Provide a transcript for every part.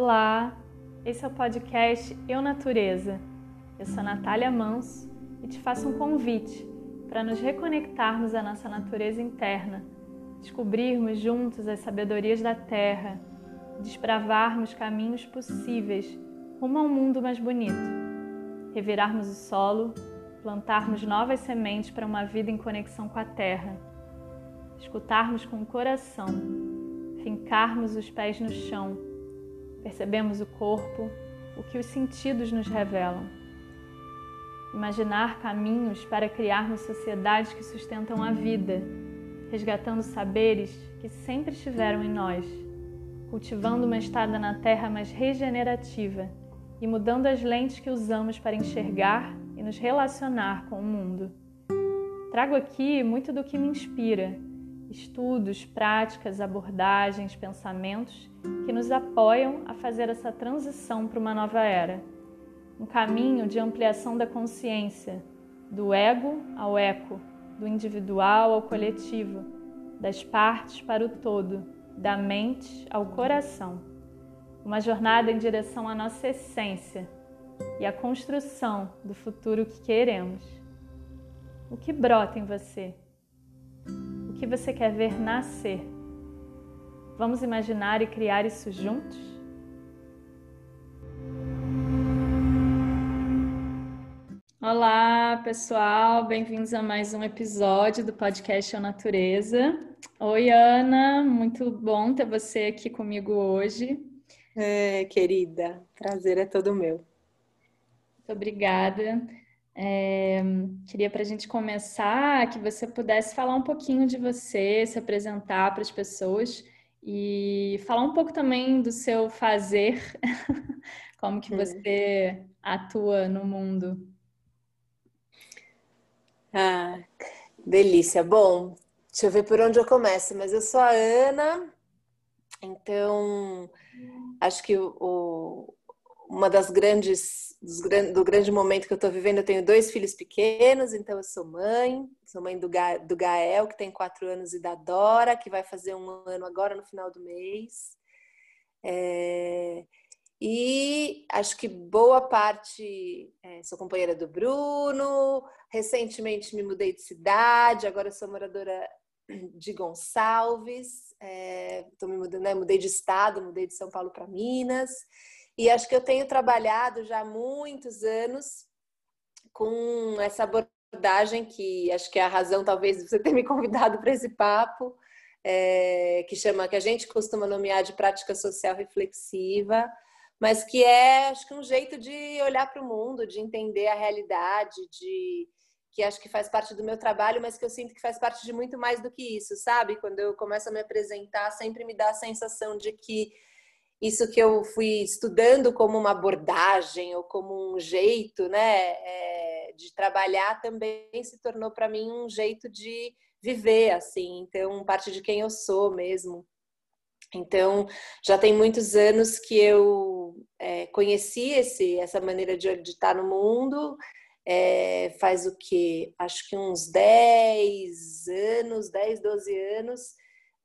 Olá, esse é o podcast Eu Natureza. Eu sou Natália Manso e te faço um convite para nos reconectarmos à nossa natureza interna, descobrirmos juntos as sabedorias da Terra, desbravarmos caminhos possíveis rumo a um mundo mais bonito, revirarmos o solo, plantarmos novas sementes para uma vida em conexão com a Terra, escutarmos com o coração, fincarmos os pés no chão Percebemos o corpo, o que os sentidos nos revelam. Imaginar caminhos para criarmos sociedades que sustentam a vida, resgatando saberes que sempre estiveram em nós, cultivando uma estada na terra mais regenerativa e mudando as lentes que usamos para enxergar e nos relacionar com o mundo. Trago aqui muito do que me inspira estudos, práticas, abordagens, pensamentos que nos apoiam a fazer essa transição para uma nova era. Um caminho de ampliação da consciência, do ego ao eco, do individual ao coletivo, das partes para o todo, da mente ao coração. Uma jornada em direção à nossa essência e à construção do futuro que queremos. O que brota em você? Que você quer ver nascer. Vamos imaginar e criar isso juntos? Olá, pessoal, bem-vindos a mais um episódio do podcast A Natureza. Oi, Ana, muito bom ter você aqui comigo hoje. É, querida, prazer é todo meu. Muito obrigada. É, queria para a gente começar que você pudesse falar um pouquinho de você, se apresentar para as pessoas e falar um pouco também do seu fazer, como que você atua no mundo. Ah, delícia. Bom, deixa eu ver por onde eu começo, mas eu sou a Ana, então acho que o, uma das grandes do grande momento que eu estou vivendo, eu tenho dois filhos pequenos, então eu sou mãe, sou mãe do, Ga, do Gael, que tem quatro anos, e da Dora, que vai fazer um ano agora no final do mês. É, e acho que boa parte, é, sou companheira do Bruno, recentemente me mudei de cidade, agora sou moradora de Gonçalves, é, me mudando, né, mudei de estado, mudei de São Paulo para Minas. E acho que eu tenho trabalhado já há muitos anos com essa abordagem que acho que é a razão talvez de você ter me convidado para esse papo, é, que chama que a gente costuma nomear de prática social reflexiva, mas que é acho que um jeito de olhar para o mundo, de entender a realidade, de que acho que faz parte do meu trabalho, mas que eu sinto que faz parte de muito mais do que isso, sabe? Quando eu começo a me apresentar, sempre me dá a sensação de que isso que eu fui estudando como uma abordagem ou como um jeito né, é, de trabalhar também se tornou para mim um jeito de viver assim então parte de quem eu sou mesmo. Então já tem muitos anos que eu é, conheci esse, essa maneira de, de estar no mundo é, faz o que acho que uns 10 anos 10, 12 anos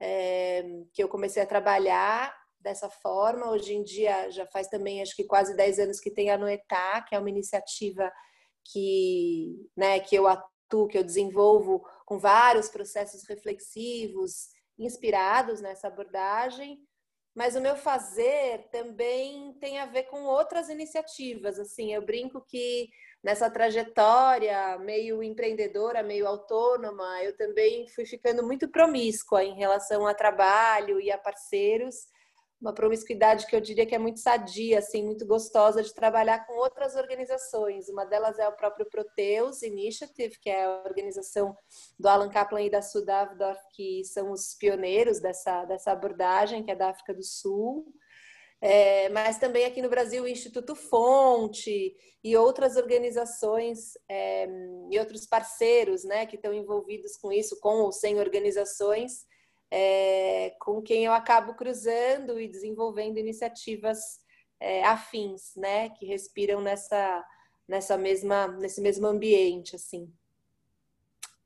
é, que eu comecei a trabalhar dessa forma. Hoje em dia já faz também acho que quase 10 anos que tem a Noetá, que é uma iniciativa que, né, que eu atuo, que eu desenvolvo com vários processos reflexivos inspirados nessa abordagem. Mas o meu fazer também tem a ver com outras iniciativas. Assim, eu brinco que nessa trajetória meio empreendedora, meio autônoma, eu também fui ficando muito promíscua em relação a trabalho e a parceiros uma promiscuidade que eu diria que é muito sadia, assim, muito gostosa de trabalhar com outras organizações. Uma delas é o próprio Proteus Initiative, que é a organização do Alan Kaplan e da Sue Davidoff, que são os pioneiros dessa, dessa abordagem, que é da África do Sul. É, mas também aqui no Brasil o Instituto Fonte e outras organizações é, e outros parceiros né, que estão envolvidos com isso, com ou sem organizações, é, com quem eu acabo cruzando e desenvolvendo iniciativas é, afins, né, que respiram nessa nessa mesma nesse mesmo ambiente, assim.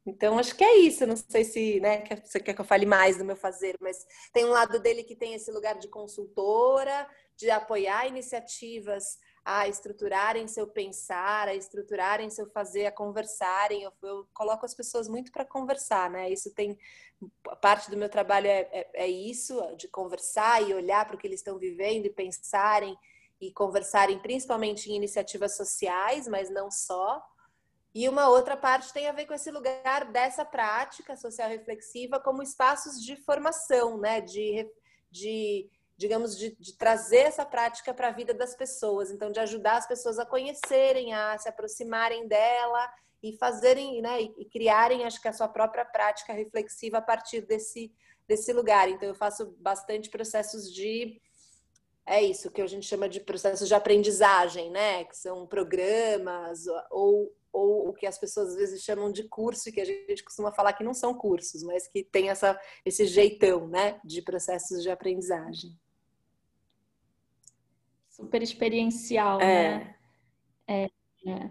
Então, acho que é isso. Não sei se né, você quer que eu fale mais do meu fazer, mas tem um lado dele que tem esse lugar de consultora, de apoiar iniciativas a estruturarem seu pensar, a estruturarem seu fazer, a conversarem. Eu, eu coloco as pessoas muito para conversar, né? Isso tem parte do meu trabalho é, é, é isso, de conversar e olhar para o que eles estão vivendo e pensarem e conversarem, principalmente em iniciativas sociais, mas não só. E uma outra parte tem a ver com esse lugar dessa prática social reflexiva como espaços de formação, né? De, de digamos, de, de trazer essa prática para a vida das pessoas. Então, de ajudar as pessoas a conhecerem, a se aproximarem dela e fazerem, né, e, criarem, acho que a sua própria prática reflexiva a partir desse, desse lugar. Então, eu faço bastante processos de é isso que a gente chama de processos de aprendizagem, né? Que são programas ou, ou o que as pessoas às vezes chamam de curso, que a gente costuma falar que não são cursos, mas que tem essa, esse jeitão, né? De processos de aprendizagem super experiencial, é. né? É, é.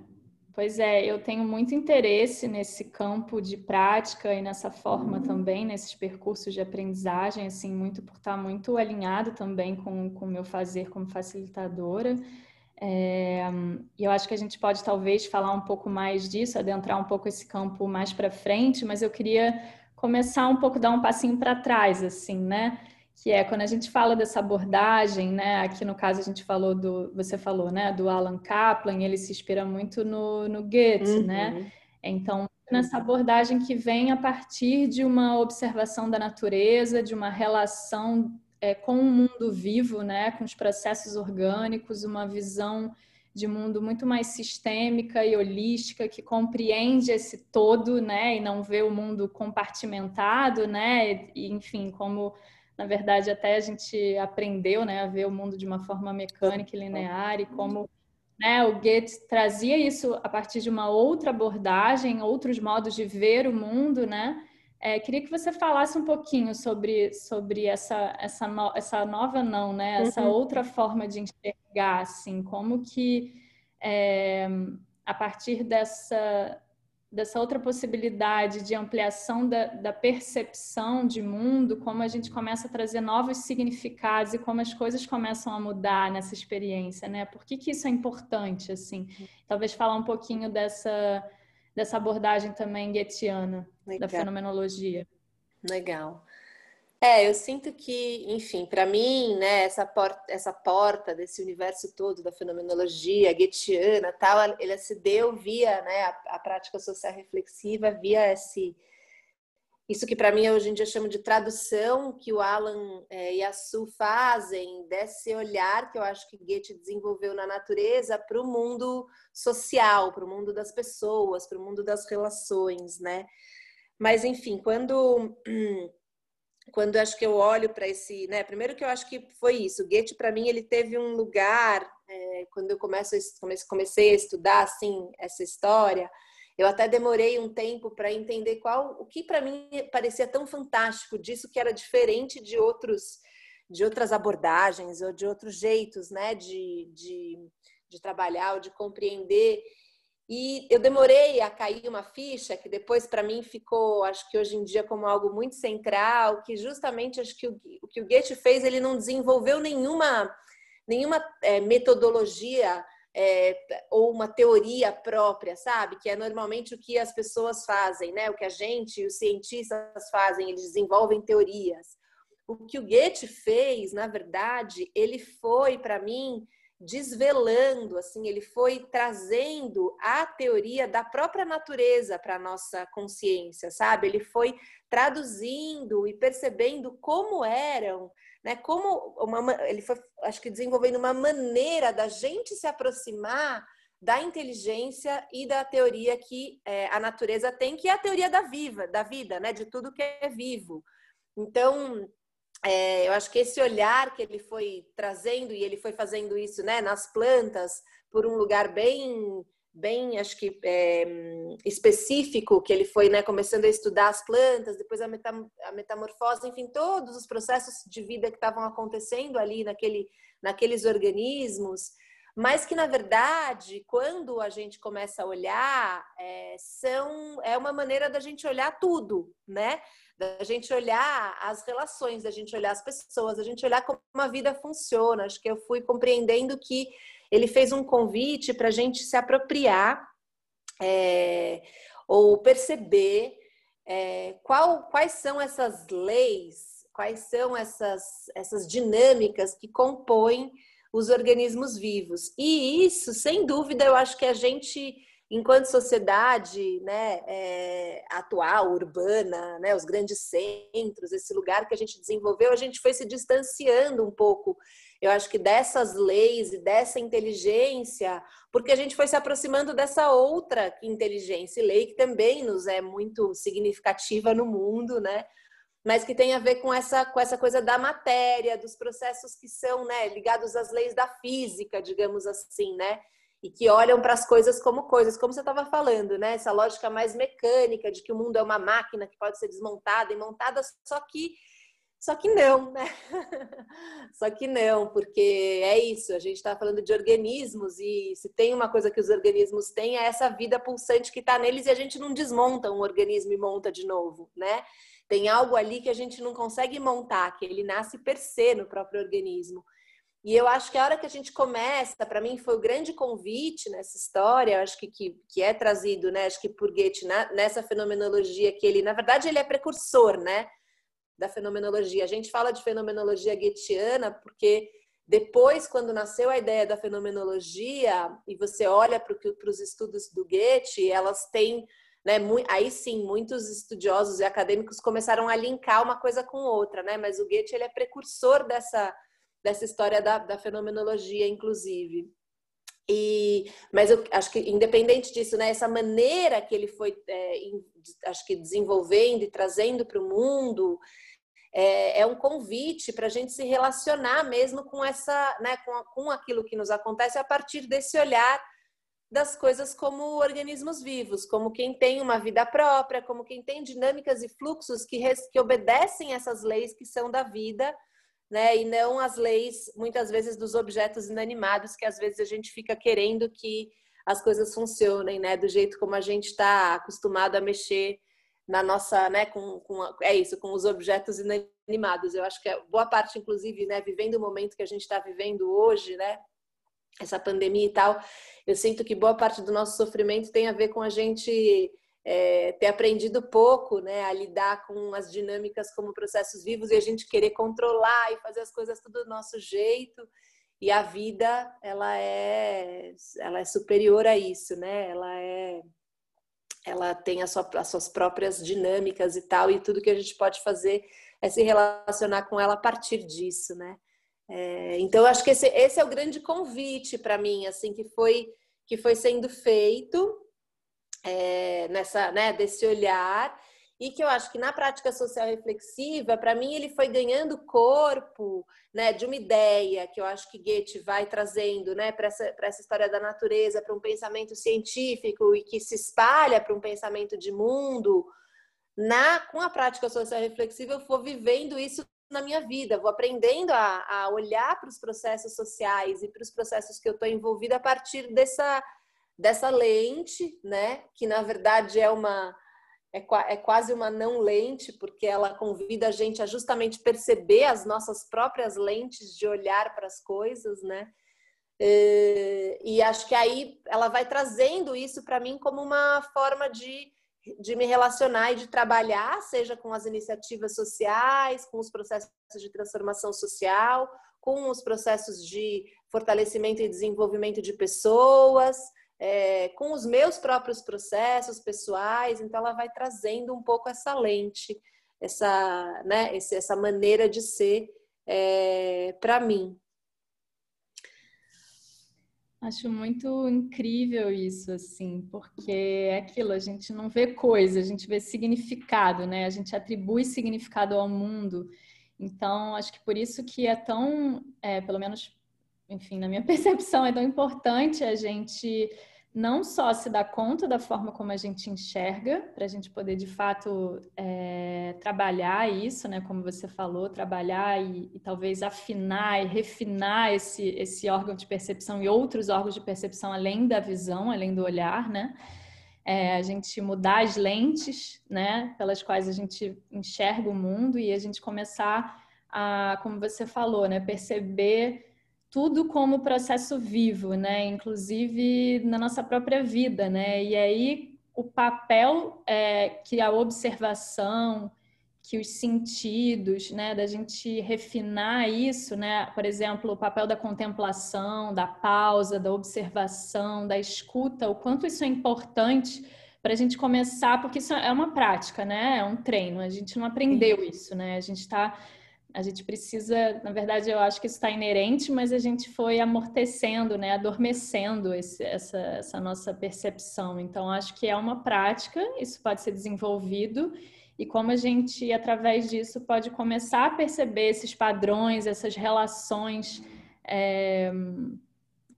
Pois é, eu tenho muito interesse nesse campo de prática e nessa forma também, nesses percursos de aprendizagem, assim, muito por estar muito alinhado também com o meu fazer como facilitadora. É, e eu acho que a gente pode talvez falar um pouco mais disso, adentrar um pouco esse campo mais para frente, mas eu queria começar um pouco, dar um passinho para trás, assim, né? Que é quando a gente fala dessa abordagem, né? Aqui no caso a gente falou do, você falou, né? Do Alan Kaplan, ele se inspira muito no, no Goethe, né? uhum. né? Então nessa abordagem que vem a partir de uma observação da natureza, de uma relação é, com o mundo vivo, né? Com os processos orgânicos, uma visão de mundo muito mais sistêmica e holística que compreende esse todo, né? E não vê o mundo compartimentado, né? E, enfim, como na verdade, até a gente aprendeu né, a ver o mundo de uma forma mecânica e linear e como né, o Goethe trazia isso a partir de uma outra abordagem, outros modos de ver o mundo, né? É, queria que você falasse um pouquinho sobre, sobre essa, essa, no, essa nova não, né? Essa uhum. outra forma de enxergar, assim, como que é, a partir dessa, dessa outra possibilidade de ampliação da, da, percepção de mundo, como a gente começa a trazer novos significados e como as coisas começam a mudar nessa experiência, né? Por que, que isso é importante, assim? Talvez falar um pouquinho dessa, dessa abordagem também goetiana da fenomenologia. Legal. É, eu sinto que, enfim, para mim, né, essa porta, essa porta desse universo todo da fenomenologia goetiana, tal, ele se deu via, né, a, a prática social reflexiva, via esse isso que para mim hoje em dia chamo de tradução que o Alan é, e a Su fazem desse olhar que eu acho que Goethe desenvolveu na natureza para o mundo social, para o mundo das pessoas, para o mundo das relações, né? Mas enfim, quando quando acho que eu olho para esse, né? Primeiro que eu acho que foi isso. O Goethe para mim ele teve um lugar é, quando eu começo comecei a estudar assim essa história. Eu até demorei um tempo para entender qual o que para mim parecia tão fantástico disso que era diferente de outros de outras abordagens ou de outros jeitos, né? De, de, de trabalhar ou de compreender e eu demorei a cair uma ficha que depois para mim ficou, acho que hoje em dia como algo muito central, que justamente acho que o, o que o Goethe fez, ele não desenvolveu nenhuma nenhuma é, metodologia é, ou uma teoria própria, sabe? Que é normalmente o que as pessoas fazem, né? O que a gente, os cientistas fazem, eles desenvolvem teorias. O que o Goethe fez, na verdade, ele foi para mim desvelando, assim, ele foi trazendo a teoria da própria natureza para a nossa consciência, sabe? Ele foi traduzindo e percebendo como eram, né? Como uma, ele foi, acho que desenvolvendo uma maneira da gente se aproximar da inteligência e da teoria que é, a natureza tem, que é a teoria da viva, da vida, né? De tudo que é vivo. Então, é, eu acho que esse olhar que ele foi trazendo e ele foi fazendo isso, né, nas plantas, por um lugar bem, bem, acho que é, específico, que ele foi, né, começando a estudar as plantas, depois a, metam, a metamorfose, enfim, todos os processos de vida que estavam acontecendo ali naquele, naqueles organismos, mas que na verdade, quando a gente começa a olhar, é, são é uma maneira da gente olhar tudo, né? Da gente olhar as relações, da gente olhar as pessoas, da gente olhar como a vida funciona. Acho que eu fui compreendendo que ele fez um convite para a gente se apropriar é, ou perceber é, qual, quais são essas leis, quais são essas, essas dinâmicas que compõem os organismos vivos. E isso, sem dúvida, eu acho que a gente, enquanto sociedade né, é, atual, urbana, né, os grandes centros, esse lugar que a gente desenvolveu, a gente foi se distanciando um pouco eu acho que dessas leis e dessa inteligência, porque a gente foi se aproximando dessa outra inteligência e lei que também nos é muito significativa no mundo, né? Mas que tem a ver com essa, com essa coisa da matéria, dos processos que são né, ligados às leis da física, digamos assim, né? E que olham para as coisas como coisas, como você estava falando, né? Essa lógica mais mecânica de que o mundo é uma máquina que pode ser desmontada e montada, só que só que não, né? Só que não, porque é isso, a gente está falando de organismos e se tem uma coisa que os organismos têm é essa vida pulsante que está neles e a gente não desmonta um organismo e monta de novo, né? Tem algo ali que a gente não consegue montar, que ele nasce per se no próprio organismo. E eu acho que a hora que a gente começa, para mim foi o grande convite nessa história, acho que, que, que, é trazido, né? Acho que por Goethe, na, nessa fenomenologia que ele, na verdade, ele é precursor, né? da fenomenologia. A gente fala de fenomenologia goetheana porque depois, quando nasceu a ideia da fenomenologia, e você olha para os estudos do Goethe, elas têm, né, aí sim, muitos estudiosos e acadêmicos começaram a linkar uma coisa com outra, né? Mas o Goethe ele é precursor dessa, dessa história da, da fenomenologia, inclusive. E, mas eu acho que, independente disso, né, essa maneira que ele foi, é, acho que desenvolvendo e trazendo para o mundo, é, é um convite para a gente se relacionar mesmo com essa, né, com, com aquilo que nos acontece a partir desse olhar das coisas como organismos vivos, como quem tem uma vida própria, como quem tem dinâmicas e fluxos que, res, que obedecem essas leis que são da vida, né? E não as leis, muitas vezes, dos objetos inanimados, que às vezes a gente fica querendo que as coisas funcionem, né? Do jeito como a gente está acostumado a mexer na nossa, né, com, com é isso, com os objetos inanimados. Eu acho que é boa parte, inclusive, né, vivendo o momento que a gente está vivendo hoje, né, essa pandemia e tal, eu sinto que boa parte do nosso sofrimento tem a ver com a gente é, ter aprendido pouco, né, a lidar com as dinâmicas como processos vivos e a gente querer controlar e fazer as coisas tudo do nosso jeito. E a vida, ela é, ela é superior a isso, né? Ela é ela tem sua, as suas próprias dinâmicas e tal, e tudo que a gente pode fazer é se relacionar com ela a partir disso, né? É, então, eu acho que esse, esse é o grande convite para mim, assim, que foi, que foi sendo feito é, nessa, né, desse olhar, e que eu acho que na prática social reflexiva, para mim, ele foi ganhando corpo né, de uma ideia que eu acho que Goethe vai trazendo né, para essa, essa história da natureza, para um pensamento científico e que se espalha para um pensamento de mundo. Na, com a prática social reflexiva, eu vou vivendo isso na minha vida, vou aprendendo a, a olhar para os processos sociais e para os processos que eu estou envolvida a partir dessa, dessa lente, né, que na verdade é uma é, é quase uma não lente, porque ela convida a gente a justamente perceber as nossas próprias lentes de olhar para as coisas, né? E, e acho que aí ela vai trazendo isso para mim como uma forma de, de me relacionar e de trabalhar, seja com as iniciativas sociais, com os processos de transformação social, com os processos de fortalecimento e desenvolvimento de pessoas, é, com os meus próprios processos pessoais, então ela vai trazendo um pouco essa lente, essa, né, essa maneira de ser é, para mim. Acho muito incrível isso, assim, porque é aquilo, a gente não vê coisa, a gente vê significado, né? A gente atribui significado ao mundo. Então, acho que por isso que é tão, é, pelo menos enfim, na minha percepção, é tão importante a gente não só se dar conta da forma como a gente enxerga, para a gente poder de fato é, trabalhar isso, né? Como você falou, trabalhar e, e, talvez afinar e refinar esse, esse órgão de percepção e outros órgãos de percepção além da visão, além do olhar, né? É, a gente mudar as lentes, né? Pelas quais a gente enxerga o mundo e a gente começar a, como você falou, né? Perceber tudo como processo vivo, né? Inclusive na nossa própria vida, né? E aí o papel é, que a observação, que os sentidos, né, da gente refinar isso, né? Por exemplo, o papel da contemplação, da pausa, da observação, da escuta, o quanto isso é importante para a gente começar, porque isso é uma prática, né? É um treino. A gente não aprendeu isso, né? A gente está a gente precisa, na verdade, eu acho que isso está inerente, mas a gente foi amortecendo, né, adormecendo esse, essa, essa nossa percepção. Então, acho que é uma prática, isso pode ser desenvolvido, e como a gente, através disso, pode começar a perceber esses padrões, essas relações é,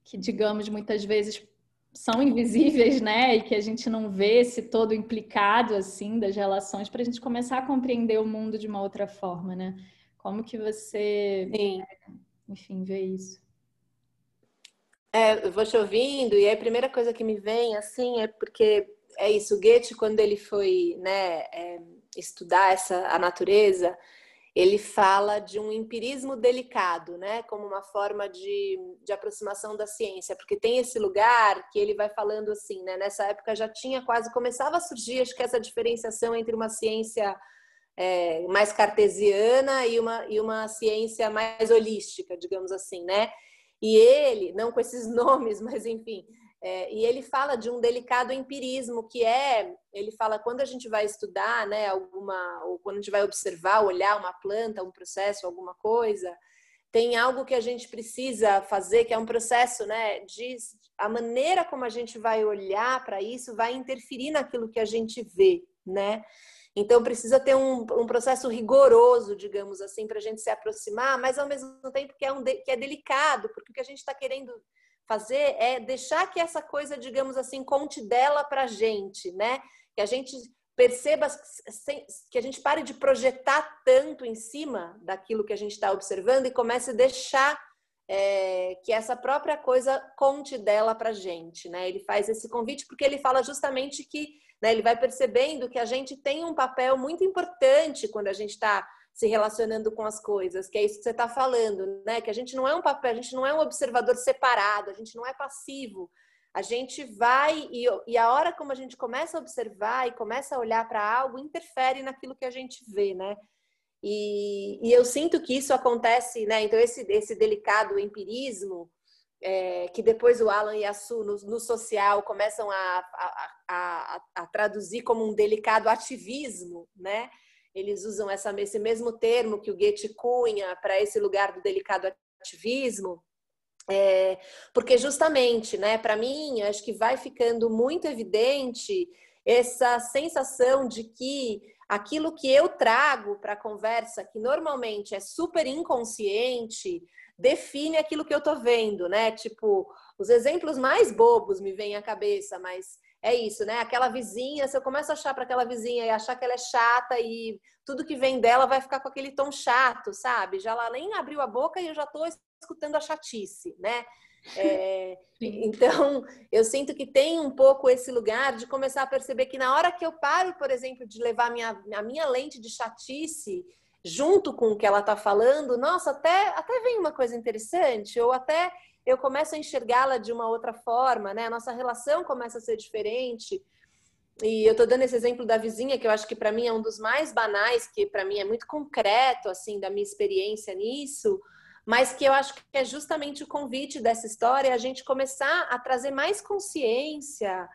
que, digamos, muitas vezes são invisíveis, né? E que a gente não vê esse todo implicado, assim, das relações, para a gente começar a compreender o mundo de uma outra forma, né? Como que você, Sim. enfim, vê isso? É, eu vou te ouvindo e a primeira coisa que me vem assim é porque é isso, Goethe quando ele foi, né, é, estudar essa a natureza, ele fala de um empirismo delicado, né, como uma forma de, de aproximação da ciência, porque tem esse lugar que ele vai falando assim, né, nessa época já tinha quase começava a surgir, acho que essa diferenciação entre uma ciência é, mais cartesiana e uma, e uma ciência mais holística, digamos assim, né? E ele, não com esses nomes, mas enfim, é, e ele fala de um delicado empirismo que é, ele fala quando a gente vai estudar, né, alguma, ou quando a gente vai observar, olhar uma planta, um processo, alguma coisa, tem algo que a gente precisa fazer, que é um processo, né, de a maneira como a gente vai olhar para isso vai interferir naquilo que a gente vê, né? Então precisa ter um, um processo rigoroso, digamos assim, para a gente se aproximar, mas ao mesmo tempo que é, um de, que é delicado, porque o que a gente está querendo fazer é deixar que essa coisa, digamos assim, conte dela para a gente, né? Que a gente perceba, que a gente pare de projetar tanto em cima daquilo que a gente está observando e comece a deixar é, que essa própria coisa conte dela para a gente, né? Ele faz esse convite porque ele fala justamente que né? Ele vai percebendo que a gente tem um papel muito importante quando a gente está se relacionando com as coisas, que é isso que você está falando, né? Que a gente não é um papel, a gente não é um observador separado, a gente não é passivo. A gente vai e, e a hora como a gente começa a observar e começa a olhar para algo interfere naquilo que a gente vê, né? E, e, eu sinto que isso acontece, né? Então esse esse delicado empirismo é, que depois o Alan e a Su no, no social começam a, a, a, a, traduzir como um delicado ativismo, né? Eles usam essa, esse mesmo termo que o Goethe cunha para esse lugar do delicado ativismo, é, porque justamente, né? Para mim, acho que vai ficando muito evidente essa sensação de que aquilo que eu trago para a conversa, que normalmente é super inconsciente, define aquilo que eu tô vendo, né? Tipo, os exemplos mais bobos me vêm à cabeça, mas é isso, né? Aquela vizinha, se eu começo a achar para aquela vizinha e achar que ela é chata e tudo que vem dela vai ficar com aquele tom chato, sabe? Já ela nem abriu a boca e eu já tô escutando a chatice, né? É, então, eu sinto que tem um pouco esse lugar de começar a perceber que na hora que eu paro, por exemplo, de levar a minha, a minha lente de chatice junto com o que ela está falando, nossa, até, até vem uma coisa interessante, ou até eu começo a enxergá-la de uma outra forma, né? A nossa relação começa a ser diferente. E eu estou dando esse exemplo da vizinha, que eu acho que para mim é um dos mais banais, que para mim é muito concreto, assim, da minha experiência nisso, mas que eu acho que é justamente o convite dessa história, a gente começar a trazer mais consciência,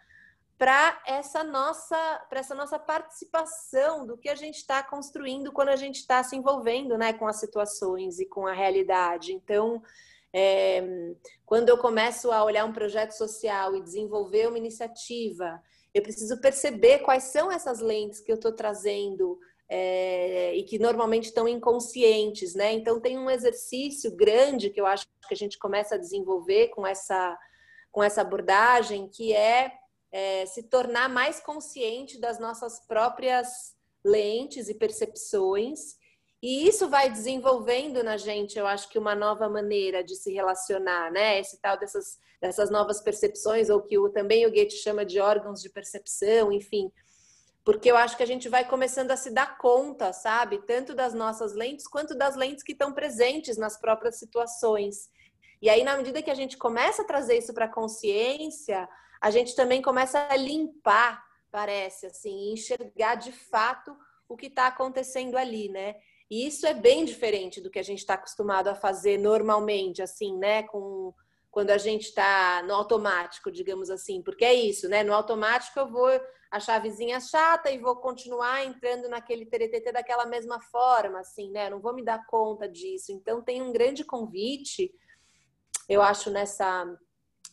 para essa nossa para essa nossa participação do que a gente está construindo quando a gente está se envolvendo né, com as situações e com a realidade. Então, é, quando eu começo a olhar um projeto social e desenvolver uma iniciativa, eu preciso perceber quais são essas lentes que eu estou trazendo é, e que normalmente estão inconscientes, né? Então tem um exercício grande que eu acho que a gente começa a desenvolver com essa com essa abordagem, que é, é se tornar mais consciente das nossas próprias lentes e percepções. E isso vai desenvolvendo na gente, eu acho que uma nova maneira de se relacionar, né? Esse tal dessas, dessas novas percepções, ou que o, também o Goethe chama de órgãos de percepção, enfim. Porque eu acho que a gente vai começando a se dar conta, sabe? Tanto das nossas lentes, quanto das lentes que estão presentes nas próprias situações. E aí, na medida que a gente começa a trazer isso para a consciência, a gente também começa a limpar parece, assim, enxergar de fato o que está acontecendo ali, né? E isso é bem diferente do que a gente está acostumado a fazer normalmente, assim, né? Com quando a gente está no automático, digamos assim, porque é isso, né? No automático eu vou achar a vizinha chata e vou continuar entrando naquele TTT daquela mesma forma, assim, né? não vou me dar conta disso. Então tem um grande convite, eu acho nessa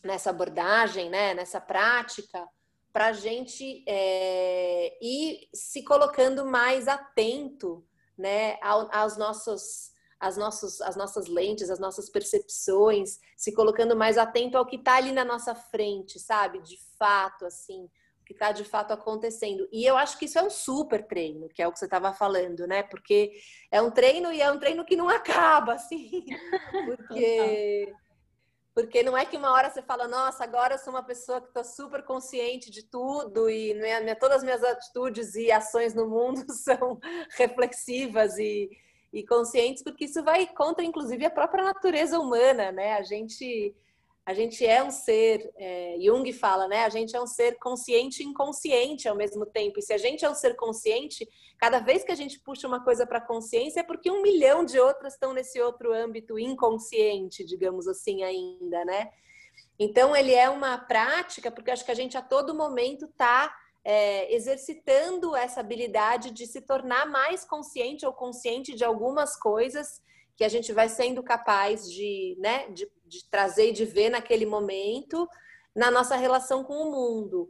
nessa abordagem, né? Nessa prática para a gente é, ir se colocando mais atento né, aos nossos, as, nossos, as nossas lentes, as nossas percepções, se colocando mais atento ao que está ali na nossa frente, sabe? De fato, assim, o que está de fato acontecendo. E eu acho que isso é um super treino, que é o que você estava falando, né? Porque é um treino e é um treino que não acaba, assim, porque porque não é que uma hora você fala, nossa, agora eu sou uma pessoa que está super consciente de tudo e minha, minha, todas as minhas atitudes e ações no mundo são reflexivas e, e conscientes, porque isso vai contra, inclusive, a própria natureza humana, né? A gente a gente é um ser, é, Jung fala, né? A gente é um ser consciente e inconsciente ao mesmo tempo. E se a gente é um ser consciente, cada vez que a gente puxa uma coisa para a consciência, é porque um milhão de outras estão nesse outro âmbito inconsciente, digamos assim, ainda, né? Então, ele é uma prática, porque acho que a gente a todo momento está é, exercitando essa habilidade de se tornar mais consciente ou consciente de algumas coisas que a gente vai sendo capaz de, né, de, de trazer e de ver naquele momento na nossa relação com o mundo.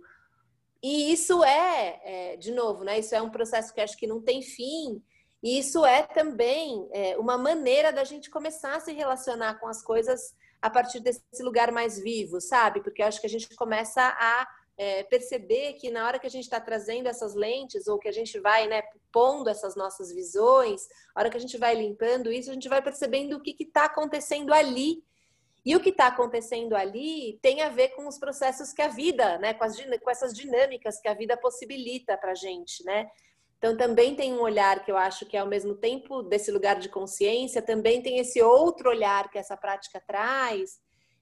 E isso é, é, de novo, né? Isso é um processo que acho que não tem fim. E isso é também é, uma maneira da gente começar a se relacionar com as coisas a partir desse lugar mais vivo, sabe? Porque acho que a gente começa a é, perceber que na hora que a gente está trazendo essas lentes, ou que a gente vai né, pondo essas nossas visões, a hora que a gente vai limpando isso, a gente vai percebendo o que está acontecendo ali. E o que está acontecendo ali tem a ver com os processos que a vida, né, com, as, com essas dinâmicas que a vida possibilita para a gente, né? Então também tem um olhar que eu acho que ao mesmo tempo desse lugar de consciência, também tem esse outro olhar que essa prática traz,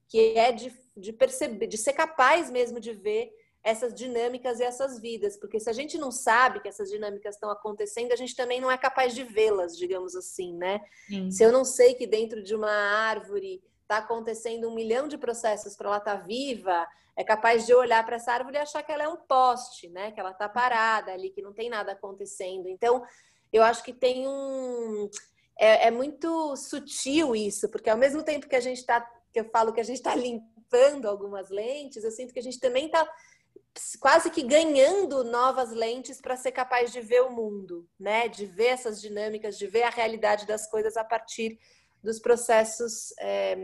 que é de, de perceber, de ser capaz mesmo de ver essas dinâmicas e essas vidas, porque se a gente não sabe que essas dinâmicas estão acontecendo, a gente também não é capaz de vê-las, digamos assim, né? Sim. Se eu não sei que dentro de uma árvore está acontecendo um milhão de processos para ela estar tá viva, é capaz de olhar para essa árvore e achar que ela é um poste, né? Que ela está parada ali, que não tem nada acontecendo. Então, eu acho que tem um é, é muito sutil isso, porque ao mesmo tempo que a gente está, que eu falo que a gente está limpando algumas lentes, eu sinto que a gente também está quase que ganhando novas lentes para ser capaz de ver o mundo, né? De ver essas dinâmicas, de ver a realidade das coisas a partir dos processos é,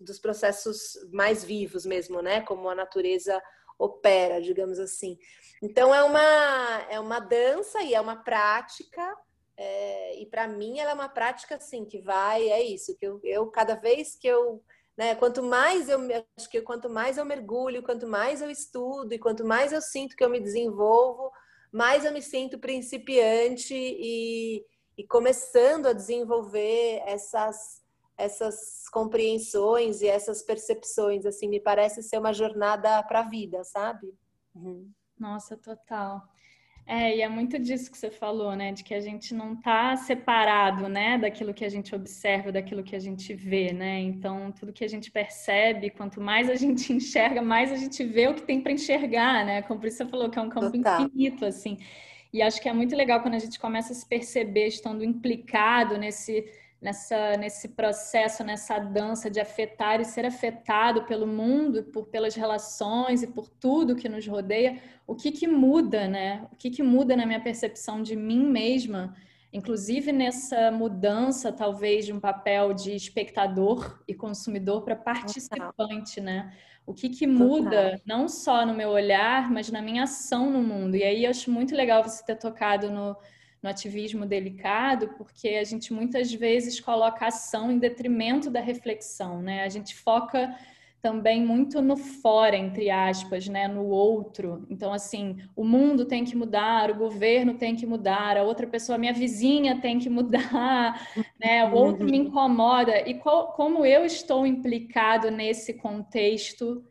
dos processos mais vivos mesmo, né? Como a natureza opera, digamos assim. Então é uma é uma dança e é uma prática é, e para mim ela é uma prática assim que vai é isso que eu, eu cada vez que eu né? Quanto mais eu acho que quanto mais eu mergulho, quanto mais eu estudo e quanto mais eu sinto que eu me desenvolvo, mais eu me sinto principiante e, e começando a desenvolver essas essas compreensões e essas percepções assim me parece ser uma jornada para a vida sabe uhum. nossa total é, e é muito disso que você falou, né? De que a gente não está separado, né? Daquilo que a gente observa, daquilo que a gente vê, né? Então, tudo que a gente percebe, quanto mais a gente enxerga, mais a gente vê o que tem para enxergar, né? Como por isso você falou que é um campo Total. infinito, assim. E acho que é muito legal quando a gente começa a se perceber estando implicado nesse nessa, nesse processo, nessa dança de afetar e ser afetado pelo mundo, por, pelas relações e por tudo que nos rodeia, o que, que muda, né? O que, que muda na minha percepção de mim mesma inclusive nessa mudança, talvez, de um papel de espectador e consumidor para participante, né? O que, que muda, não só no meu olhar, mas na minha ação no mundo. E aí eu acho muito legal você ter tocado no, no ativismo delicado, porque a gente muitas vezes coloca ação em detrimento da reflexão, né? A gente foca também muito no fora, entre aspas, né, no outro. Então, assim, o mundo tem que mudar, o governo tem que mudar, a outra pessoa, minha vizinha tem que mudar, né, o outro me incomoda. E qual, como eu estou implicado nesse contexto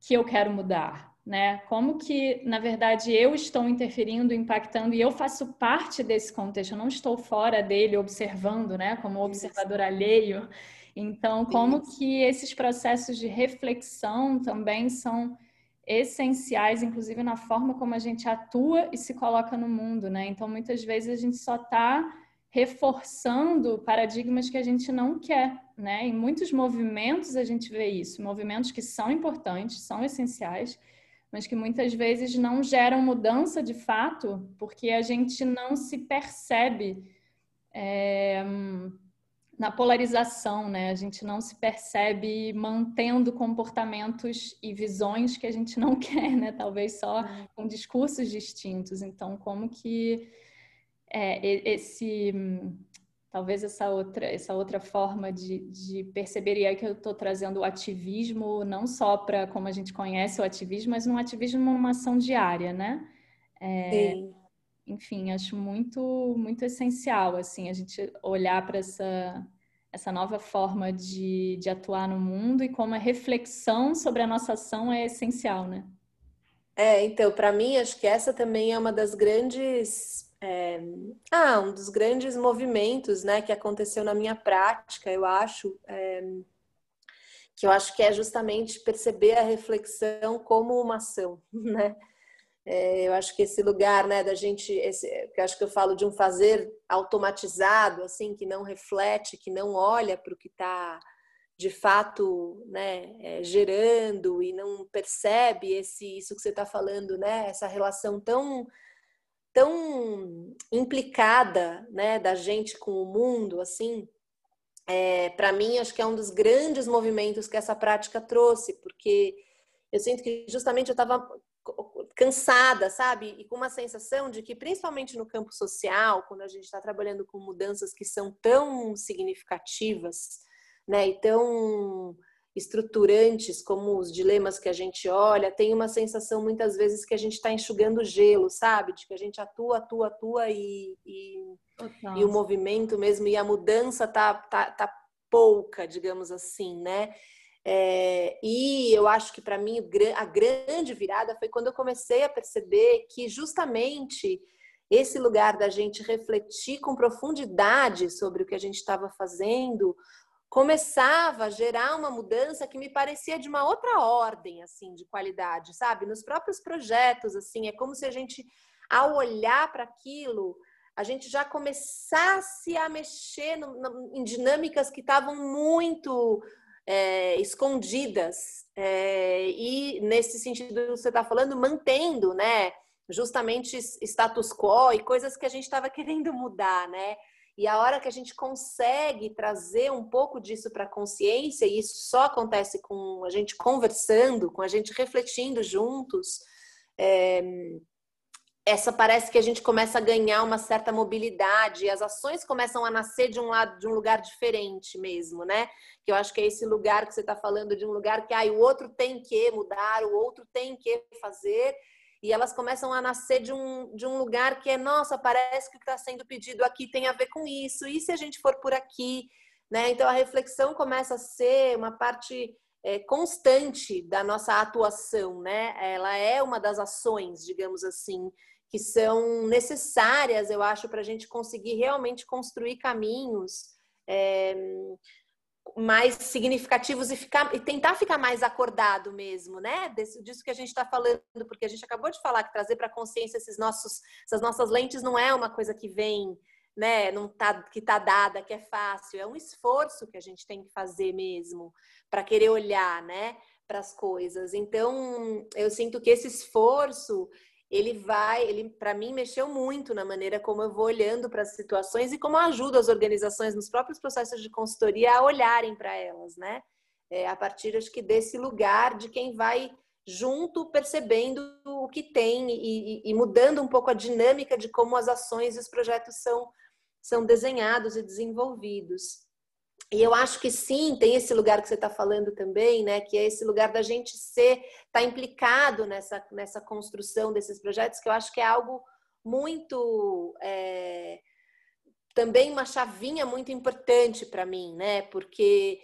que eu quero mudar? Né? Como que, na verdade, eu estou interferindo, impactando e eu faço parte desse contexto, eu não estou fora dele observando, né, como observador alheio. Então, como que esses processos de reflexão também são essenciais, inclusive na forma como a gente atua e se coloca no mundo, né? Então, muitas vezes a gente só está reforçando paradigmas que a gente não quer, né? Em muitos movimentos a gente vê isso, movimentos que são importantes, são essenciais, mas que muitas vezes não geram mudança de fato, porque a gente não se percebe é, na polarização, né? A gente não se percebe mantendo comportamentos e visões que a gente não quer, né? Talvez só com discursos distintos. Então, como que é, esse talvez essa outra essa outra forma de, de perceber e aí que eu estou trazendo o ativismo não só para como a gente conhece o ativismo, mas um ativismo numa ação diária, né? É, Sim enfim, acho muito muito essencial assim a gente olhar para essa essa nova forma de, de atuar no mundo e como a reflexão sobre a nossa ação é essencial, né? É, então, para mim, acho que essa também é uma das grandes. É... Ah, um dos grandes movimentos né, que aconteceu na minha prática, eu acho. É... Que eu acho que é justamente perceber a reflexão como uma ação, né? É, eu acho que esse lugar, né, da gente, esse, eu acho que eu falo de um fazer automatizado, assim, que não reflete, que não olha para o que está de fato, né, é, gerando e não percebe esse isso que você está falando, né, essa relação tão tão implicada, né, da gente com o mundo, assim, é, para mim acho que é um dos grandes movimentos que essa prática trouxe, porque eu sinto que justamente eu estava cansada, sabe? E com uma sensação de que, principalmente no campo social, quando a gente está trabalhando com mudanças que são tão significativas, né, e tão estruturantes como os dilemas que a gente olha, tem uma sensação muitas vezes que a gente está enxugando gelo, sabe? De que a gente atua, atua, atua e, e, e o movimento mesmo, e a mudança tá, tá, tá pouca, digamos assim, né? É, e eu acho que para mim a grande virada foi quando eu comecei a perceber que justamente esse lugar da gente refletir com profundidade sobre o que a gente estava fazendo começava a gerar uma mudança que me parecia de uma outra ordem assim de qualidade, sabe? Nos próprios projetos assim, é como se a gente ao olhar para aquilo a gente já começasse a mexer no, no, em dinâmicas que estavam muito é, escondidas é, e nesse sentido que você está falando mantendo né justamente status quo e coisas que a gente estava querendo mudar né e a hora que a gente consegue trazer um pouco disso para a consciência e isso só acontece com a gente conversando com a gente refletindo juntos é, essa parece que a gente começa a ganhar uma certa mobilidade e as ações começam a nascer de um lado de um lugar diferente mesmo, né? Que eu acho que é esse lugar que você está falando de um lugar que ah, o outro tem que mudar, o outro tem que fazer e elas começam a nascer de um, de um lugar que é nossa, parece que o que está sendo pedido aqui tem a ver com isso. E se a gente for por aqui, né? Então a reflexão começa a ser uma parte é, constante da nossa atuação, né? Ela é uma das ações, digamos assim, que são necessárias, eu acho, para a gente conseguir realmente construir caminhos é, mais significativos e, ficar, e tentar ficar mais acordado mesmo, né? Desse, disso que a gente está falando, porque a gente acabou de falar que trazer para a consciência esses nossos, essas nossas lentes não é uma coisa que vem, né? Não tá, que está dada, que é fácil, é um esforço que a gente tem que fazer mesmo para querer olhar, né? Para as coisas. Então, eu sinto que esse esforço ele vai, ele para mim mexeu muito na maneira como eu vou olhando para as situações e como eu ajudo as organizações nos próprios processos de consultoria a olharem para elas, né? É, a partir acho que desse lugar de quem vai junto percebendo o que tem e, e, e mudando um pouco a dinâmica de como as ações e os projetos são são desenhados e desenvolvidos. E eu acho que sim, tem esse lugar que você está falando também, né? Que é esse lugar da gente ser, tá implicado nessa, nessa construção desses projetos, que eu acho que é algo muito. É, também uma chavinha muito importante para mim, né? Porque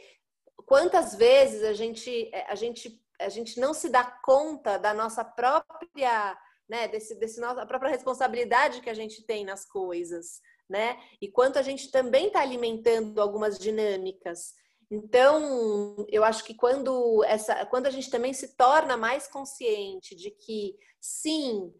quantas vezes a gente, a gente, a gente não se dá conta da nossa própria, né? Desse, desse nossa, a própria responsabilidade que a gente tem nas coisas né? E quanto a gente também está alimentando algumas dinâmicas. Então, eu acho que quando essa, quando a gente também se torna mais consciente de que sim,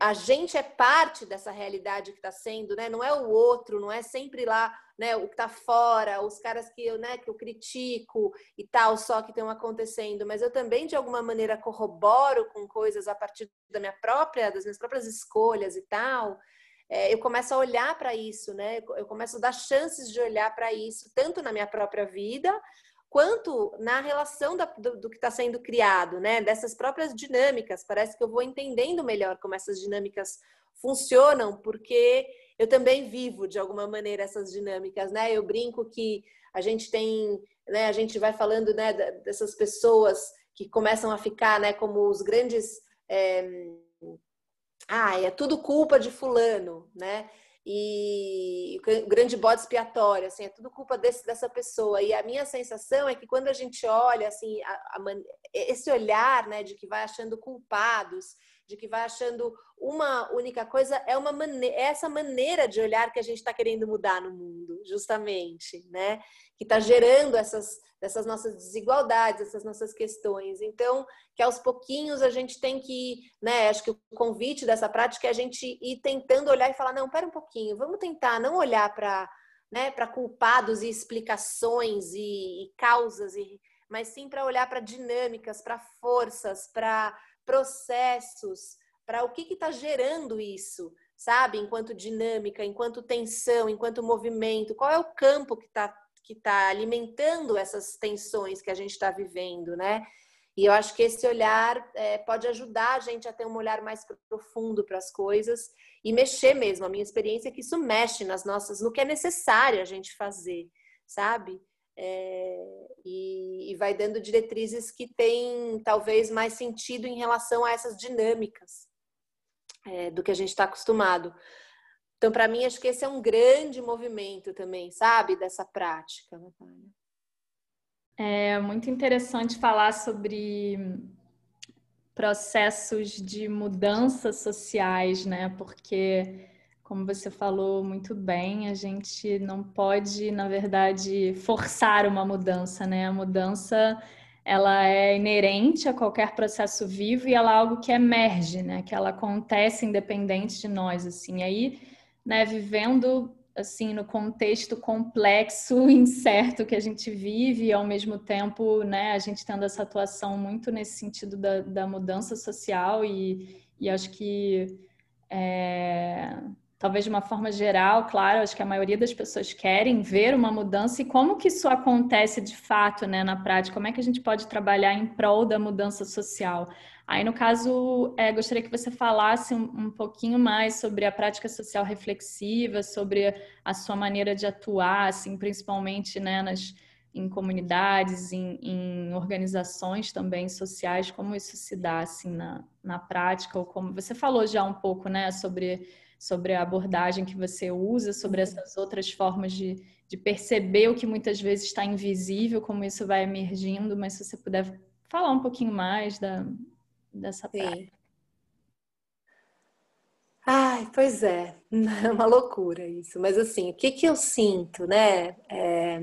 a gente é parte dessa realidade que está sendo, né? Não é o outro, não é sempre lá, né? O que está fora, os caras que eu, né? Que eu critico e tal, só que estão acontecendo. Mas eu também de alguma maneira corroboro com coisas a partir da minha própria, das minhas próprias escolhas e tal é, eu começo a olhar para isso, né? Eu começo a dar chances de olhar para isso, tanto na minha própria vida, quanto na relação da, do, do, que está sendo criado, né? Dessas próprias dinâmicas. Parece que eu vou entendendo melhor como essas dinâmicas funcionam, porque eu também vivo de alguma maneira essas dinâmicas, né? Eu brinco que a gente tem, né? A gente vai falando, né? Dessas pessoas que começam a ficar, né? Como os grandes é, ah, é tudo culpa de fulano, né? E o grande bode expiatório, assim, é tudo culpa desse, dessa pessoa. E a minha sensação é que quando a gente olha, assim, a, a, esse olhar, né, de que vai achando culpados, de que vai achando uma única coisa, é uma maneira, é essa maneira de olhar que a gente está querendo mudar no mundo, justamente, né? Que está gerando essas, essas nossas desigualdades, essas nossas questões. Então, que aos pouquinhos a gente tem que, né? Acho que o convite dessa prática é a gente ir tentando olhar e falar, não, pera um pouquinho, vamos tentar não olhar para né, para culpados e explicações e, e causas, e, mas sim para olhar para dinâmicas, para forças, para processos, para o que está gerando isso, sabe? Enquanto dinâmica, enquanto tensão, enquanto movimento, qual é o campo que está que está alimentando essas tensões que a gente está vivendo, né? E eu acho que esse olhar é, pode ajudar a gente a ter um olhar mais profundo para as coisas e mexer mesmo. A minha experiência é que isso mexe nas nossas, no que é necessário a gente fazer, sabe? É, e, e vai dando diretrizes que têm talvez mais sentido em relação a essas dinâmicas é, do que a gente está acostumado. Então, para mim, acho que esse é um grande movimento também, sabe, dessa prática, Natália. É muito interessante falar sobre processos de mudanças sociais, né? Porque, como você falou muito bem, a gente não pode, na verdade, forçar uma mudança, né? A mudança ela é inerente a qualquer processo vivo e ela é algo que emerge, né? Que ela acontece independente de nós, assim. aí né, vivendo assim no contexto complexo, incerto que a gente vive, e ao mesmo tempo, né, a gente tendo essa atuação muito nesse sentido da, da mudança social e, e acho que é, talvez de uma forma geral, claro, acho que a maioria das pessoas querem ver uma mudança e como que isso acontece de fato, né, na prática, como é que a gente pode trabalhar em prol da mudança social. Aí, no caso, é, gostaria que você falasse um, um, pouquinho mais sobre a prática social reflexiva, sobre a sua maneira de atuar, assim, principalmente né, nas, em comunidades, em, em, organizações também sociais, como isso se dá assim, na, na prática, ou como você falou já um pouco né, sobre, sobre a abordagem que você usa, sobre essas outras formas de, de perceber o que muitas vezes está invisível, como isso vai emergindo, mas se você puder falar um pouquinho mais da, dessa Sim. prática. Ai, pois é, é uma loucura isso. Mas assim, o que que eu sinto, né? É...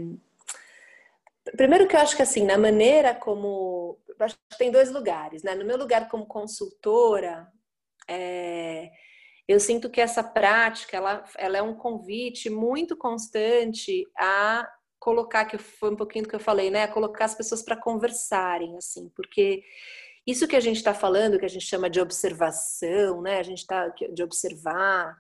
Primeiro que eu acho que assim, na maneira como. Eu acho que tem dois lugares, né? No meu lugar como consultora, é... eu sinto que essa prática ela, ela é um convite muito constante a colocar, que foi um pouquinho do que eu falei, né? A colocar as pessoas para conversarem, assim, porque isso que a gente está falando, que a gente chama de observação, né? A gente está de observar,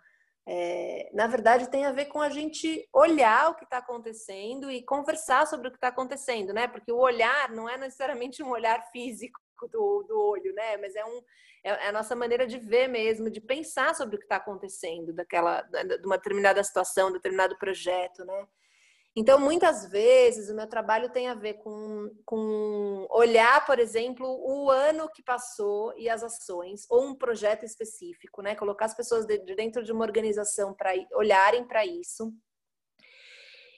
é, na verdade tem a ver com a gente olhar o que está acontecendo e conversar sobre o que está acontecendo, né? Porque o olhar não é necessariamente um olhar físico do, do olho, né? Mas é, um, é, é a nossa maneira de ver mesmo, de pensar sobre o que está acontecendo, daquela, de uma determinada situação, determinado projeto, né? Então, muitas vezes, o meu trabalho tem a ver com, com olhar, por exemplo, o ano que passou e as ações, ou um projeto específico, né? Colocar as pessoas de, dentro de uma organização para olharem para isso.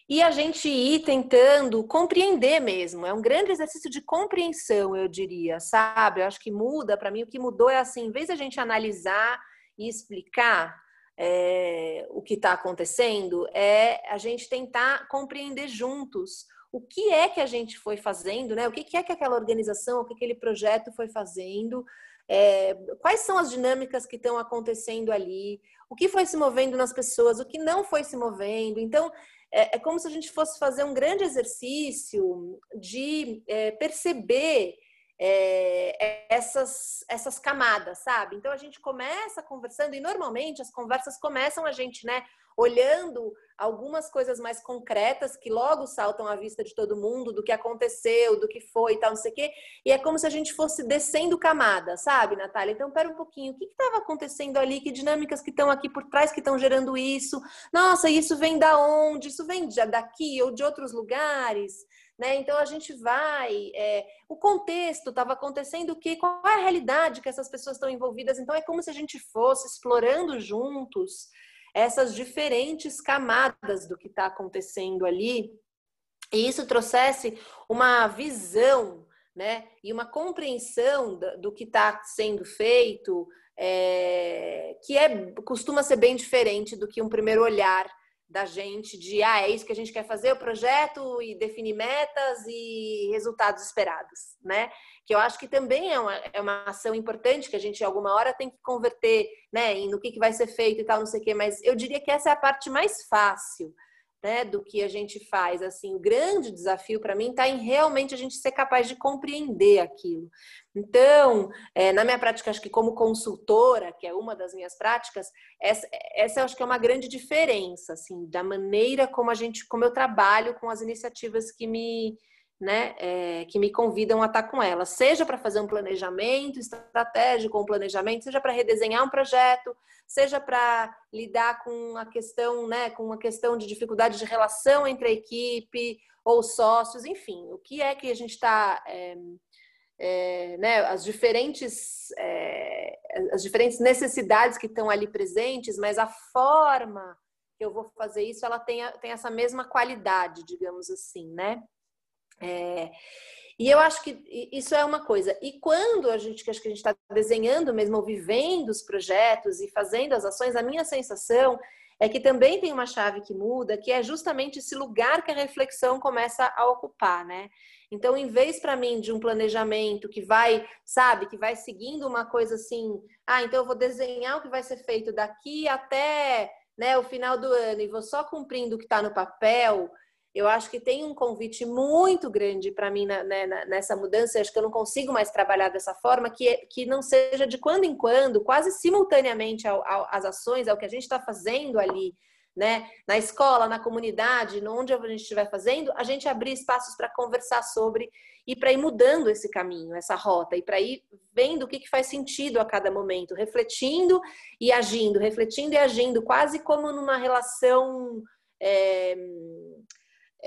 E a gente ir tentando compreender mesmo. É um grande exercício de compreensão, eu diria, sabe? Eu acho que muda, para mim, o que mudou é assim, em vez de a gente analisar e explicar, é, o que está acontecendo, é a gente tentar compreender juntos o que é que a gente foi fazendo, né? O que é que aquela organização, o que aquele projeto foi fazendo, é, quais são as dinâmicas que estão acontecendo ali, o que foi se movendo nas pessoas, o que não foi se movendo. Então, é, é como se a gente fosse fazer um grande exercício de é, perceber é, essas, essas camadas, sabe? Então a gente começa conversando e normalmente as conversas começam a gente, né, olhando algumas coisas mais concretas que logo saltam à vista de todo mundo, do que aconteceu, do que foi e tal, não sei o quê. E é como se a gente fosse descendo camada, sabe, Natália? Então, pera um pouquinho, o que estava acontecendo ali? Que dinâmicas que estão aqui por trás que estão gerando isso? Nossa, isso vem da onde? Isso vem daqui ou de outros lugares? Né? Então a gente vai, é, o contexto estava acontecendo o que, qual é a realidade que essas pessoas estão envolvidas. Então é como se a gente fosse explorando juntos essas diferentes camadas do que está acontecendo ali e isso trouxesse uma visão, né, e uma compreensão do que está sendo feito, é, que é costuma ser bem diferente do que um primeiro olhar da gente de ah, é isso que a gente quer fazer, o projeto e definir metas e resultados esperados, né? Que eu acho que também é uma, é uma ação importante que a gente, alguma hora, tem que converter, né, no que, que vai ser feito e tal, não sei o quê, mas eu diria que essa é a parte mais fácil né, do que a gente faz. Assim, o grande desafio para mim está em realmente a gente ser capaz de compreender aquilo. Então, é, na minha prática, acho que como consultora, que é uma das minhas práticas, essa, essa acho que é uma grande diferença, assim, da maneira como a gente, como eu trabalho com as iniciativas que me né, é, que me convidam a estar com ela, seja para fazer um planejamento estratégico, um planejamento, seja para redesenhar um projeto, seja para lidar com a questão, né, com uma questão de dificuldade de relação entre a equipe ou sócios, enfim, o que é que a gente está, é, é, né, as diferentes, é, as diferentes necessidades que estão ali presentes, mas a forma que eu vou fazer isso, ela tem, tem essa mesma qualidade, digamos assim, né? É, e eu acho que isso é uma coisa. E quando a gente, acho que a gente está desenhando mesmo, ou vivendo os projetos e fazendo as ações, a minha sensação é que também tem uma chave que muda, que é justamente esse lugar que a reflexão começa a ocupar, né? Então, em vez para mim de um planejamento que vai, sabe, que vai seguindo uma coisa assim, ah, então eu vou desenhar o que vai ser feito daqui até né, o final do ano e vou só cumprindo o que está no papel, eu acho que tem um convite muito grande para mim né, nessa mudança. Acho que eu não consigo mais trabalhar dessa forma, que, é, que não seja de quando em quando, quase simultaneamente ao, ao, às ações, ao que a gente está fazendo ali, né? Na escola, na comunidade, onde a gente estiver fazendo, a gente abrir espaços para conversar sobre e para ir mudando esse caminho, essa rota, e para ir vendo o que, que faz sentido a cada momento, refletindo e agindo, refletindo e agindo, quase como numa relação. É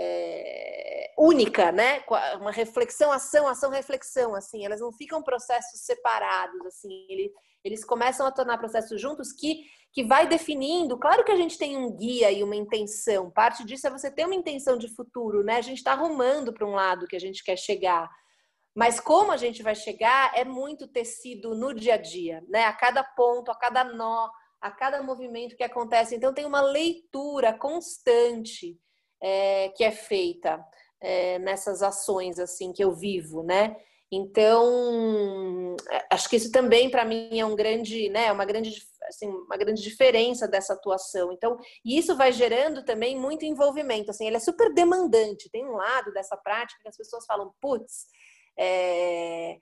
é, única, né? Uma reflexão, ação, ação, reflexão, assim. Elas não ficam processos separados, assim. Eles, eles começam a tornar processos juntos que que vai definindo. Claro que a gente tem um guia e uma intenção. Parte disso é você ter uma intenção de futuro, né? A gente está arrumando para um lado que a gente quer chegar. Mas como a gente vai chegar é muito tecido no dia a dia, né? A cada ponto, a cada nó, a cada movimento que acontece. Então tem uma leitura constante é, que é feita é, nessas ações assim que eu vivo, né? Então, é, acho que isso também para mim é um grande, né, uma grande, assim, uma grande diferença dessa atuação. Então, e isso vai gerando também muito envolvimento. Assim, ele é super demandante. Tem um lado dessa prática que as pessoas falam, putz, é,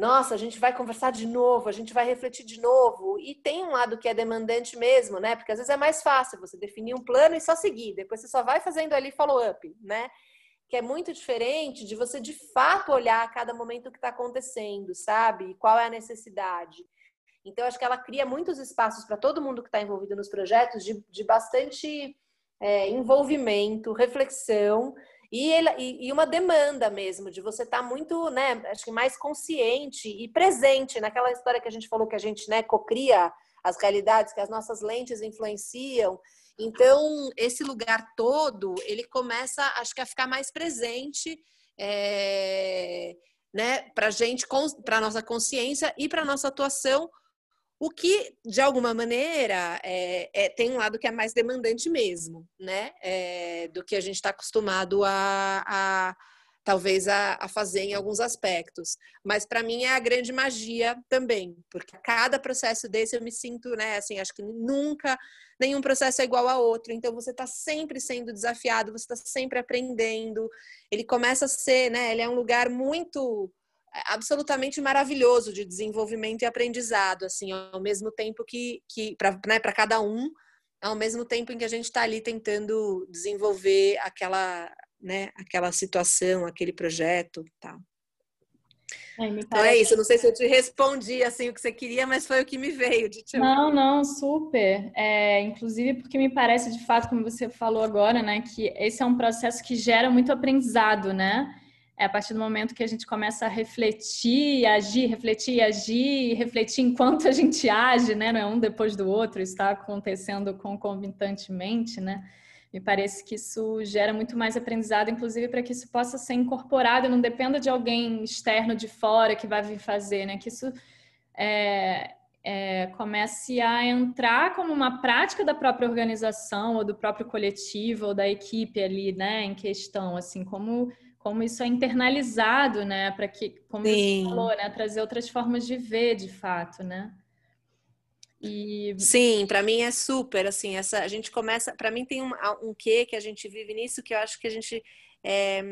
nossa, a gente vai conversar de novo, a gente vai refletir de novo. E tem um lado que é demandante mesmo, né? Porque às vezes é mais fácil você definir um plano e só seguir, depois você só vai fazendo ali follow-up, né? Que é muito diferente de você de fato olhar a cada momento que está acontecendo, sabe? Qual é a necessidade. Então, acho que ela cria muitos espaços para todo mundo que está envolvido nos projetos de, de bastante é, envolvimento, reflexão e, ele, e, uma demanda mesmo de você estar tá muito, né, acho que mais consciente e presente naquela história que a gente falou que a gente, né, cocria as realidades que as nossas lentes influenciam. Então, esse lugar todo, ele começa, acho que a ficar mais presente, é, né, para gente, para nossa consciência e para nossa atuação o que, de alguma maneira, é, é, tem um lado que é mais demandante mesmo, né? É, do que a gente está acostumado a, a talvez a, a, fazer em alguns aspectos. Mas para mim é a grande magia também, porque cada processo desse eu me sinto, né? Assim, acho que nunca nenhum processo é igual a outro. Então você está sempre sendo desafiado, você está sempre aprendendo. Ele começa a ser, né? Ele é um lugar muito absolutamente maravilhoso de desenvolvimento e aprendizado, assim, ao mesmo tempo que, que para né, cada um, ao mesmo tempo em que a gente está ali tentando desenvolver aquela, né, aquela situação, aquele projeto, tal. É, então é isso, não sei se eu te respondi assim o que você queria, mas foi o que me veio de te Não, não, super. É, inclusive porque me parece de fato, como você falou agora, né, que esse é um processo que gera muito aprendizado, né? É a partir do momento que a gente começa a refletir, agir, refletir, agir, refletir enquanto a gente age, né? Não é um depois do outro, está acontecendo concomitantemente, né? Me parece que isso gera muito mais aprendizado, inclusive para que isso possa ser incorporado, não dependa de alguém externo de fora que vai vir fazer, né? Que isso é, é, comece a entrar como uma prática da própria organização ou do próprio coletivo ou da equipe ali, né? Em questão, assim, como como isso é internalizado, né? Para que, como Sim. você falou, né? Trazer outras formas de ver, de fato, né? E... Sim, para mim é super assim. Essa a gente começa. Para mim tem um, um quê que a gente vive nisso que eu acho que a gente é,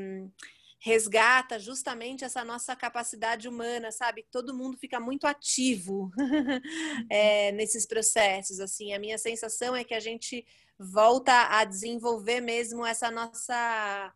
resgata justamente essa nossa capacidade humana, sabe? Todo mundo fica muito ativo é, nesses processos. Assim, a minha sensação é que a gente volta a desenvolver mesmo essa nossa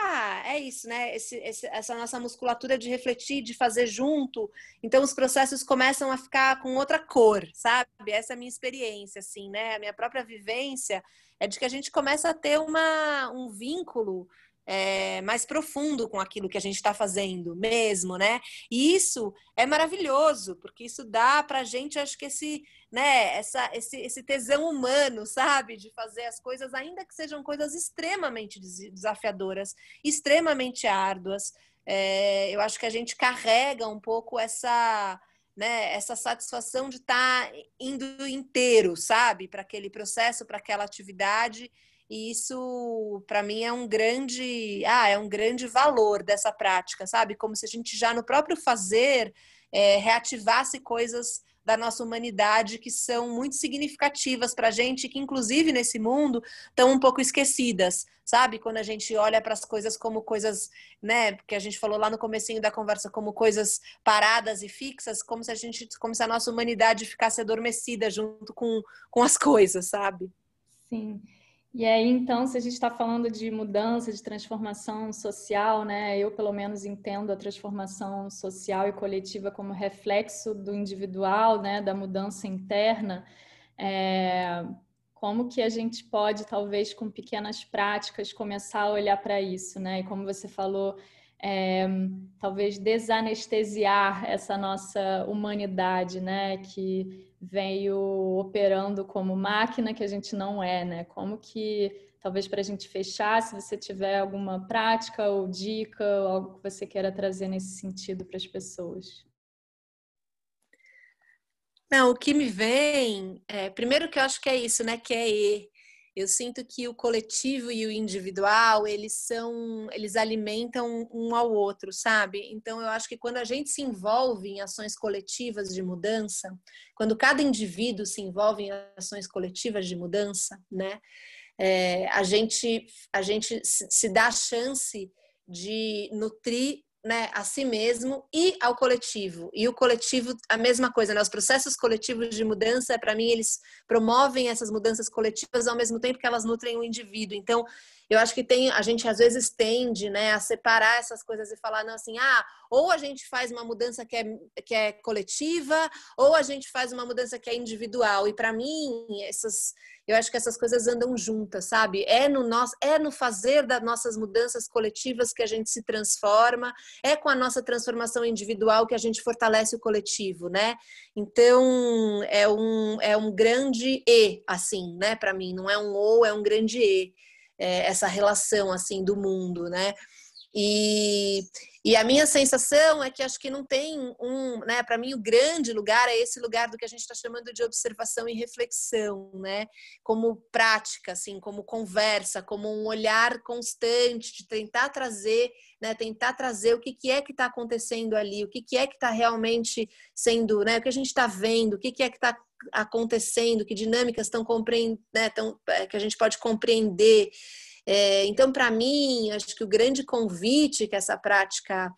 ah, é isso, né? Esse, esse, essa nossa musculatura de refletir, de fazer junto. Então, os processos começam a ficar com outra cor, sabe? Essa é a minha experiência, assim, né? A minha própria vivência é de que a gente começa a ter uma, um vínculo é, mais profundo com aquilo que a gente está fazendo mesmo, né? E isso é maravilhoso, porque isso dá para a gente, acho que esse né, essa, esse, esse tesão humano, sabe, de fazer as coisas, ainda que sejam coisas extremamente desafiadoras, extremamente árduas. É, eu acho que a gente carrega um pouco essa, né, essa satisfação de estar tá indo inteiro, sabe, para aquele processo, para aquela atividade. E isso, para mim, é um grande, ah, é um grande valor dessa prática, sabe? Como se a gente já no próprio fazer é, reativasse coisas da nossa humanidade que são muito significativas para a gente, que inclusive nesse mundo estão um pouco esquecidas, sabe? Quando a gente olha para as coisas como coisas, né? Que a gente falou lá no comecinho da conversa como coisas paradas e fixas, como se a gente, como se a nossa humanidade ficasse adormecida junto com, com as coisas, sabe? Sim. E aí, então, se a gente está falando de mudança, de transformação social, né? Eu, pelo menos, entendo a transformação social e coletiva como reflexo do individual, né? Da mudança interna. É... Como que a gente pode, talvez, com pequenas práticas, começar a olhar para isso, né? E como você falou, é... talvez desanestesiar essa nossa humanidade, né? Que veio operando como máquina que a gente não é, né? Como que, talvez para a gente fechar, se você tiver alguma prática ou dica, ou algo que você queira trazer nesse sentido para as pessoas. Não, o que me vem, é, primeiro que eu acho que é isso, né? Que é. Eu sinto que o coletivo e o individual, eles são, eles alimentam um ao outro, sabe? Então eu acho que quando a gente se envolve em ações coletivas de mudança, quando cada indivíduo se envolve em ações coletivas de mudança, né? É, a gente a gente se dá a chance de nutrir né, a si mesmo e ao coletivo. E o coletivo, a mesma coisa, né? Os processos coletivos de mudança, para mim, eles promovem essas mudanças coletivas ao mesmo tempo que elas nutrem o indivíduo. Então, eu acho que tem, a gente às vezes tende, né, a separar essas coisas e falar não assim, ah, ou a gente faz uma mudança que é, que é coletiva, ou a gente faz uma mudança que é individual. E para mim, essas eu acho que essas coisas andam juntas, sabe? É no nosso, é no fazer das nossas mudanças coletivas que a gente se transforma, é com a nossa transformação individual que a gente fortalece o coletivo, né? Então, é um é um grande e assim, né, para mim, não é um ou, é um grande e. É, essa relação assim do mundo, né? E, e a minha sensação é que acho que não tem um, né? Para mim, o grande lugar é esse lugar do que a gente está chamando de observação e reflexão, né? Como prática, assim, como conversa, como um olhar constante de tentar trazer, né? Tentar trazer o que, que é que está acontecendo ali, o que, que é que está realmente sendo, né? O que a gente está vendo, o que, que é que está acontecendo, que dinâmicas estão compreendendo, né? Tão, é, que a gente pode compreender. É, então, para mim, acho que o grande convite que essa prática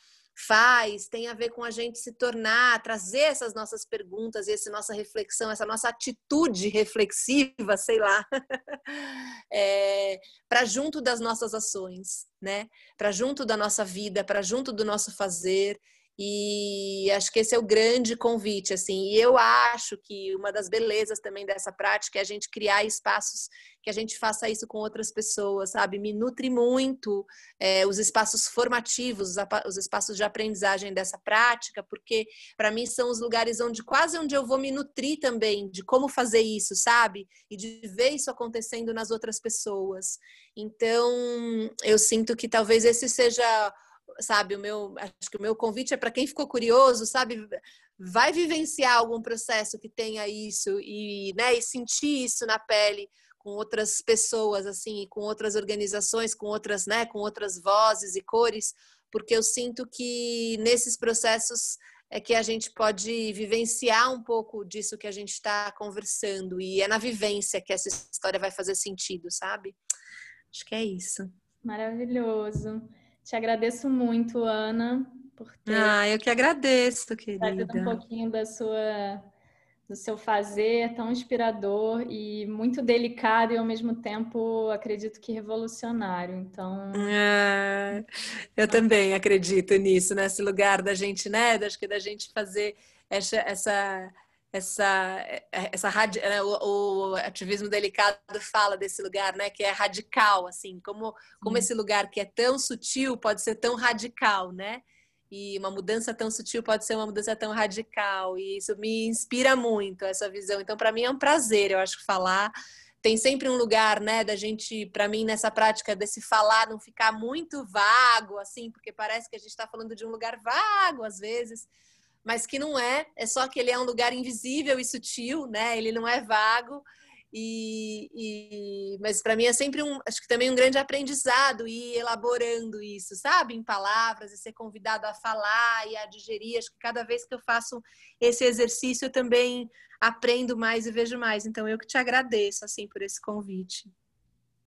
faz tem a ver com a gente se tornar, trazer essas nossas perguntas e essa nossa reflexão, essa nossa atitude reflexiva, sei lá, é, para junto das nossas ações, né? Para junto da nossa vida, para junto do nosso fazer e acho que esse é o grande convite, assim. E eu acho que uma das belezas também dessa prática é a gente criar espaços que a gente faça isso com outras pessoas, sabe? Me nutre muito é, os espaços formativos, os espaços de aprendizagem dessa prática, porque para mim são os lugares onde quase onde eu vou me nutrir também de como fazer isso, sabe? E de ver isso acontecendo nas outras pessoas. Então, eu sinto que talvez esse seja sabe, o meu, acho que o meu convite é para quem ficou curioso, sabe, vai vivenciar algum processo que tenha isso e, né, e sentir isso na pele com outras pessoas assim, com outras organizações, com outras, né, com outras vozes e cores, porque eu sinto que nesses processos é que a gente pode vivenciar um pouco disso que a gente está conversando e é na vivência que essa história vai fazer sentido, sabe? Acho que é isso. Maravilhoso. Te agradeço muito, Ana, por ter. Ah, eu que agradeço, querida. um pouquinho da sua do seu fazer tão inspirador e muito delicado e ao mesmo tempo acredito que revolucionário. Então, é, eu também acredito nisso, nesse lugar da gente, né? Acho que da gente fazer essa, essa essa, é, essa né, o, o, ativismo delicado fala desse lugar, né, que é radical, assim, como, como esse lugar que é tão sutil pode ser tão radical, né? E uma mudança tão sutil pode ser uma mudança tão radical, e isso me inspira muito essa visão. Então, para mim é um prazer, eu acho, falar. Tem sempre um lugar, né, da gente, para mim, nessa prática desse falar não ficar muito vago, assim, porque parece que a gente está falando de um lugar vago às vezes mas que não é, é só que ele é um lugar invisível e sutil, né? Ele não é vago. E, e mas para mim é sempre um, acho que também um grande aprendizado ir elaborando isso, sabe, em palavras e ser convidado a falar e a digerir. Acho que cada vez que eu faço esse exercício eu também aprendo mais e vejo mais. Então eu que te agradeço assim por esse convite.